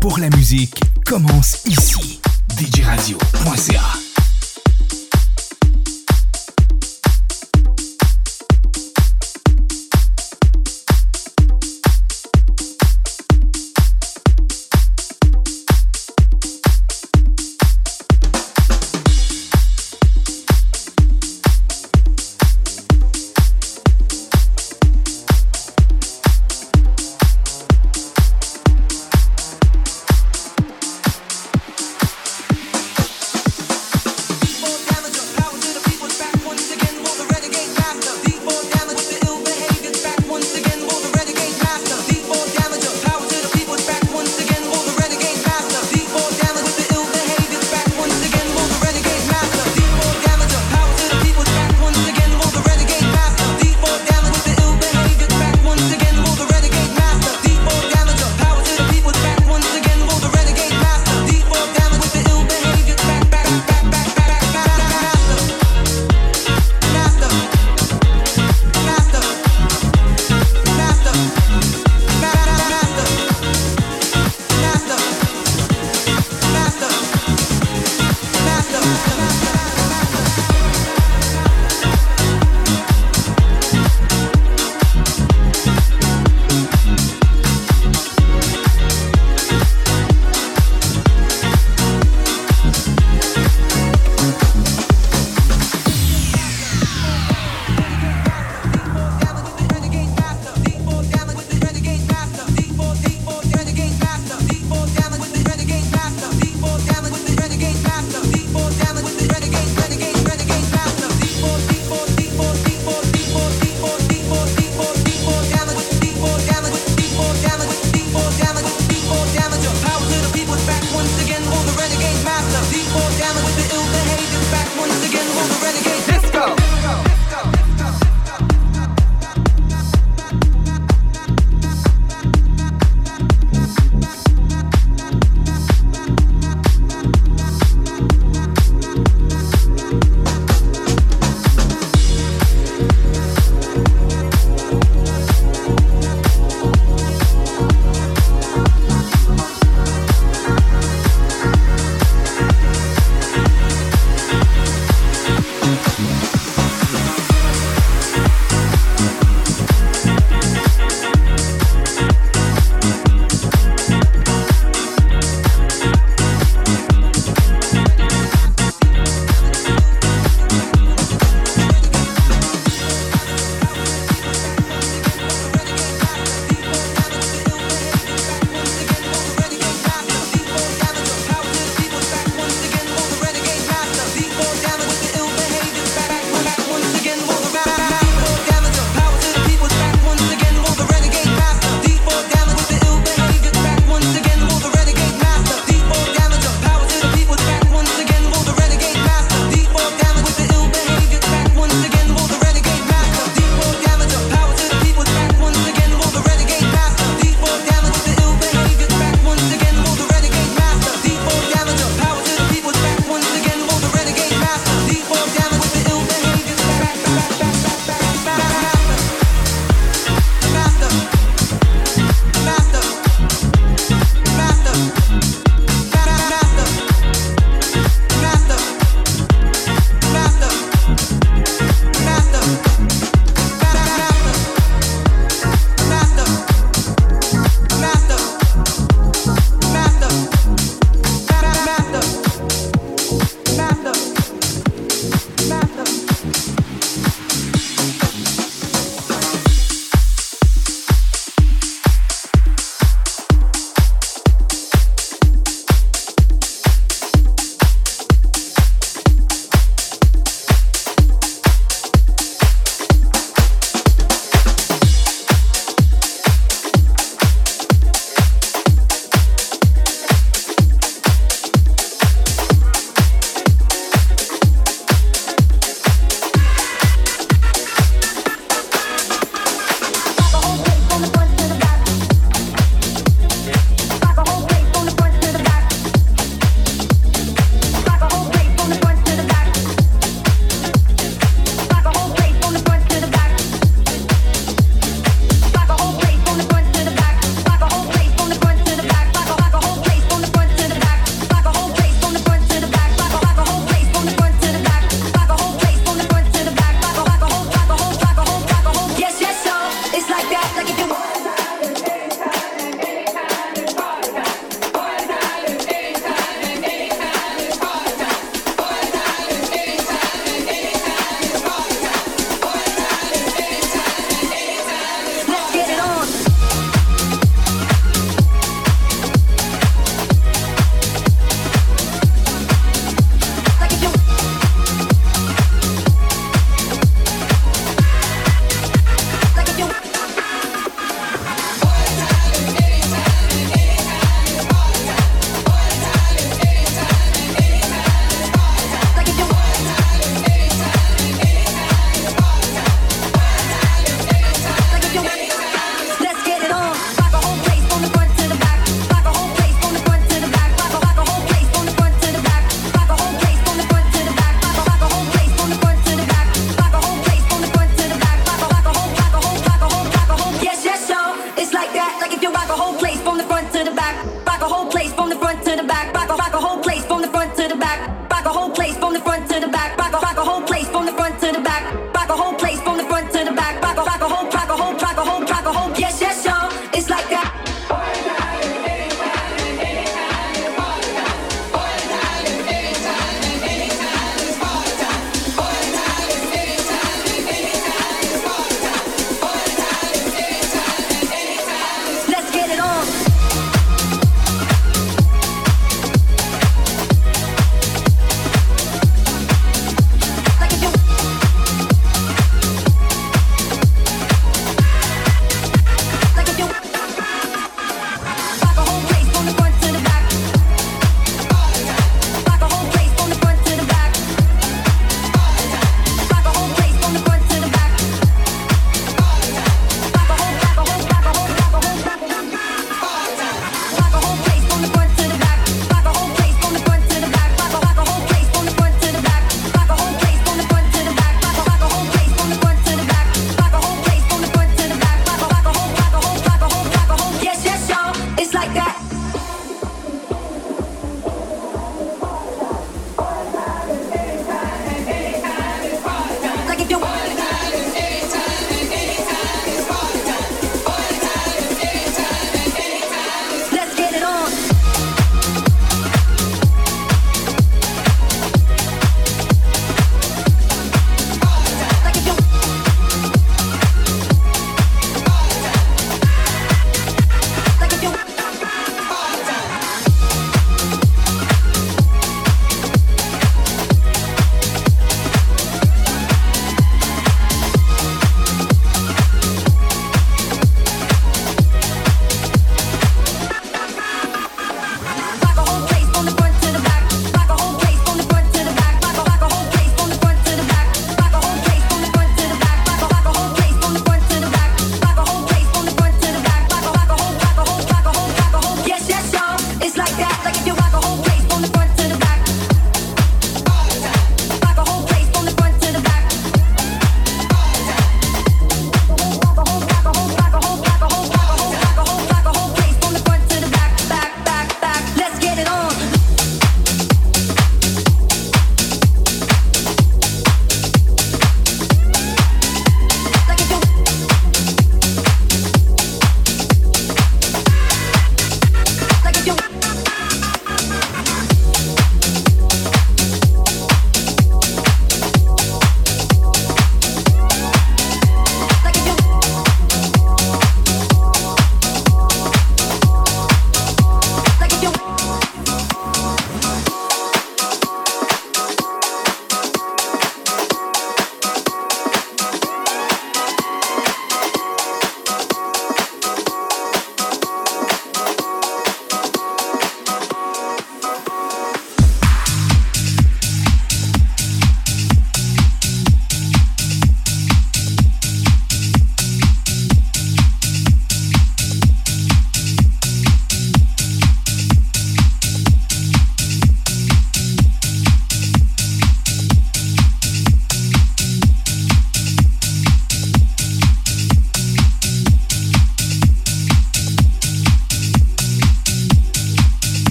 pour la musique commence ici. djradio.ca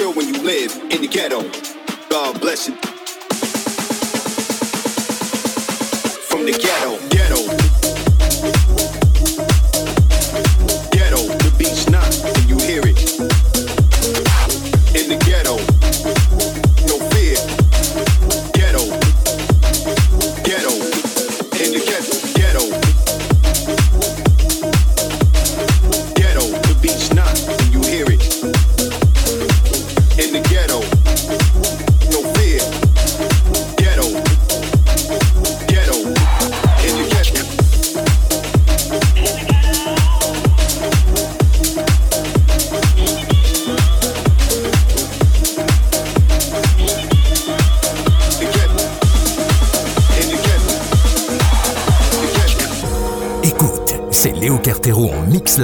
feel when you live in the ghetto. God bless you. From the ghetto, ghetto.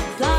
supply.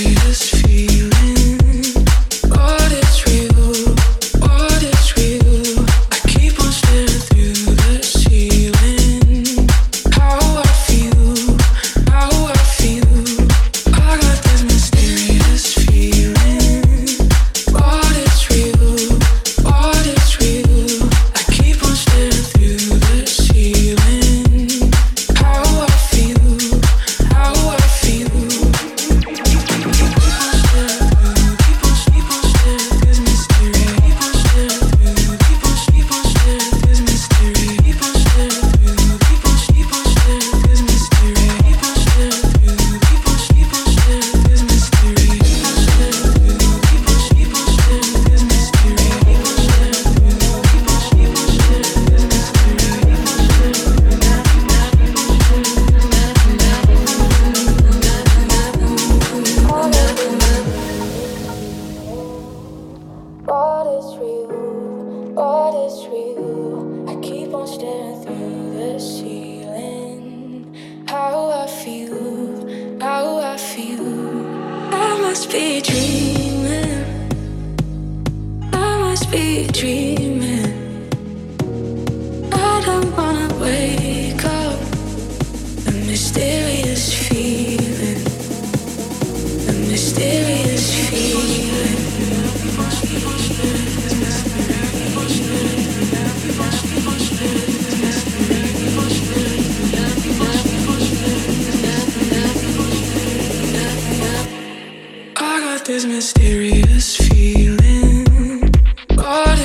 Sweetest feeling, what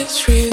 it's real.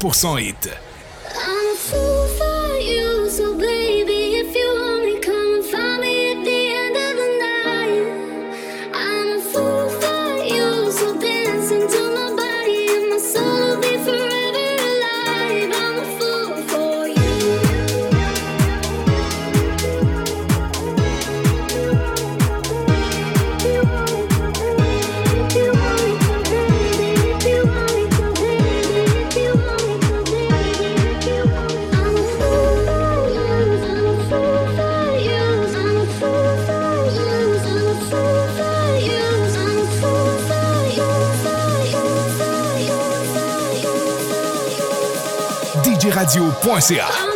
100% hit. radio.ca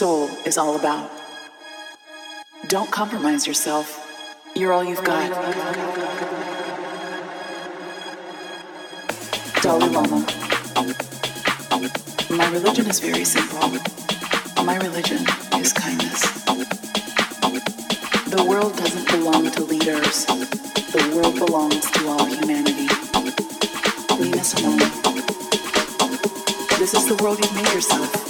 soul is all about. Don't compromise yourself. You're all you've got. Dalai Lama. My religion is very simple. My religion is kindness. The world doesn't belong to leaders. The world belongs to all humanity. Leave us alone. This is the world you've made yourself.